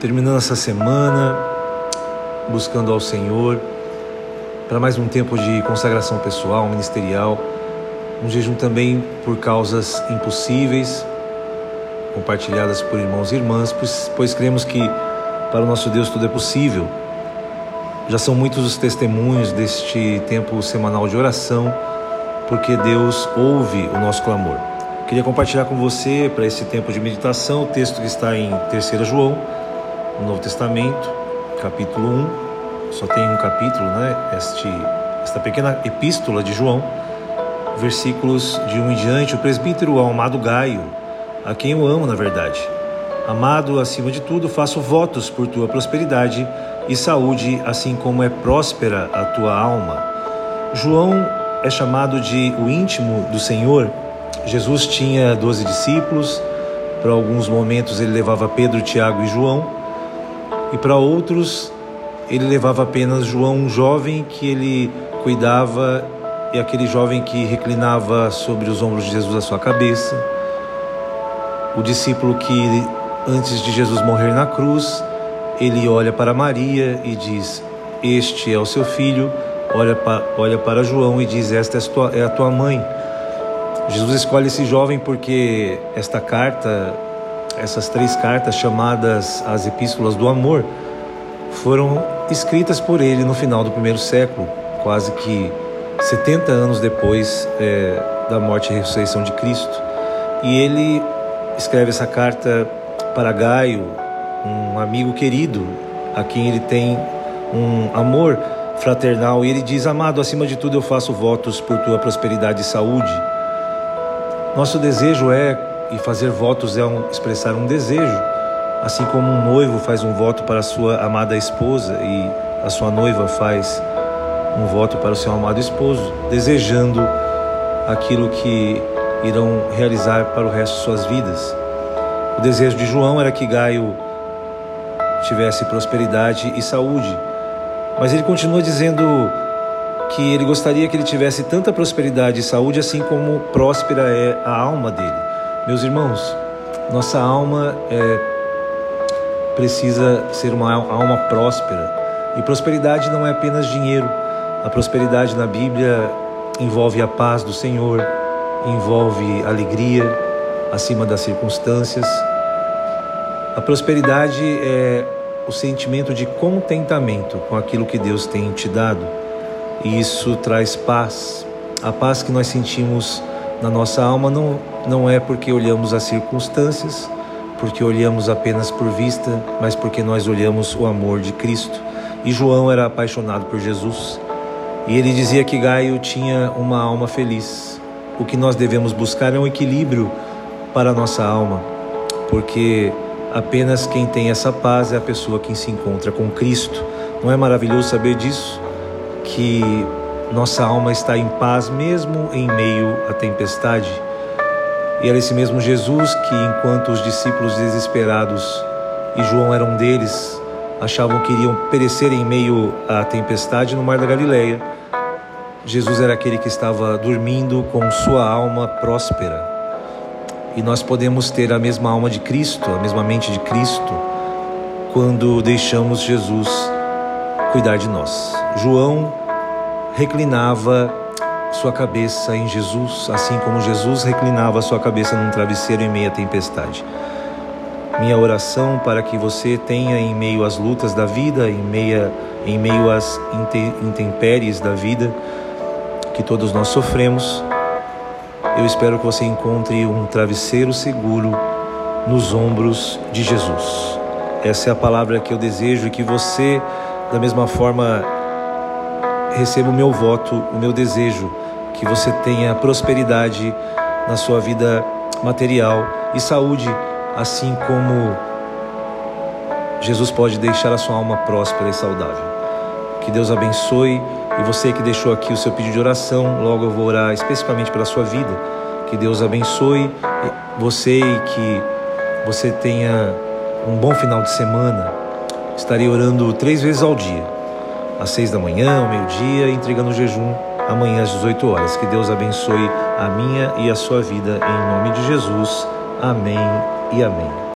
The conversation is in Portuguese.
terminando essa semana, buscando ao Senhor para mais um tempo de consagração pessoal, ministerial, um jejum também por causas impossíveis, compartilhadas por irmãos e irmãs, pois, pois cremos que para o nosso Deus tudo é possível. Já são muitos os testemunhos deste tempo semanal de oração, porque Deus ouve o nosso clamor. Queria compartilhar com você, para esse tempo de meditação, o texto que está em 3 João, no Novo Testamento, capítulo 1. Só tem um capítulo, né? Este, esta pequena epístola de João, versículos de 1 em diante. O presbítero ao amado Gaio, a quem eu amo, na verdade. Amado, acima de tudo, faço votos por tua prosperidade e saúde, assim como é próspera a tua alma. João é chamado de o íntimo do Senhor Jesus tinha doze discípulos, para alguns momentos ele levava Pedro, Tiago e João, e para outros ele levava apenas João, um jovem que ele cuidava, e aquele jovem que reclinava sobre os ombros de Jesus a sua cabeça, o discípulo que antes de Jesus morrer na cruz, ele olha para Maria e diz: Este é o seu filho. Olha olha para João e diz: Esta é a tua mãe. Jesus escolhe esse jovem porque esta carta, essas três cartas chamadas as Epístolas do Amor, foram escritas por ele no final do primeiro século, quase que 70 anos depois é, da morte e ressurreição de Cristo. E ele escreve essa carta para Gaio, um amigo querido, a quem ele tem um amor fraternal, e ele diz: Amado, acima de tudo eu faço votos por tua prosperidade e saúde nosso desejo é, e fazer votos é um, expressar um desejo, assim como um noivo faz um voto para a sua amada esposa e a sua noiva faz um voto para o seu amado esposo, desejando aquilo que irão realizar para o resto de suas vidas. O desejo de João era que Gaio tivesse prosperidade e saúde, mas ele continua dizendo que ele gostaria que ele tivesse tanta prosperidade e saúde assim como próspera é a alma dele. Meus irmãos, nossa alma é, precisa ser uma alma próspera. E prosperidade não é apenas dinheiro. A prosperidade na Bíblia envolve a paz do Senhor, envolve alegria acima das circunstâncias. A prosperidade é o sentimento de contentamento com aquilo que Deus tem te dado e isso traz paz. A paz que nós sentimos na nossa alma não, não é porque olhamos as circunstâncias, porque olhamos apenas por vista, mas porque nós olhamos o amor de Cristo. E João era apaixonado por Jesus. E ele dizia que Gaio tinha uma alma feliz. O que nós devemos buscar é um equilíbrio para a nossa alma, porque apenas quem tem essa paz é a pessoa que se encontra com Cristo. Não é maravilhoso saber disso? que nossa alma está em paz mesmo em meio à tempestade. E era esse mesmo Jesus que, enquanto os discípulos desesperados, e João era um deles, achavam que iriam perecer em meio à tempestade no mar da Galileia, Jesus era aquele que estava dormindo com sua alma próspera. E nós podemos ter a mesma alma de Cristo, a mesma mente de Cristo, quando deixamos Jesus cuidar de nós. João reclinava sua cabeça em Jesus, assim como Jesus reclinava sua cabeça num travesseiro em meio à tempestade. Minha oração para que você tenha em meio às lutas da vida, em, meia, em meio às intempéries da vida que todos nós sofremos, eu espero que você encontre um travesseiro seguro nos ombros de Jesus. Essa é a palavra que eu desejo que você, da mesma forma, receba o meu voto, o meu desejo, que você tenha prosperidade na sua vida material e saúde, assim como Jesus pode deixar a sua alma próspera e saudável. Que Deus abençoe e você que deixou aqui o seu pedido de oração, logo eu vou orar especificamente pela sua vida. Que Deus abençoe você e que você tenha um bom final de semana. Estarei orando três vezes ao dia às seis da manhã, ao meio-dia, entregando o jejum amanhã às 18 horas. Que Deus abençoe a minha e a sua vida em nome de Jesus. Amém e amém.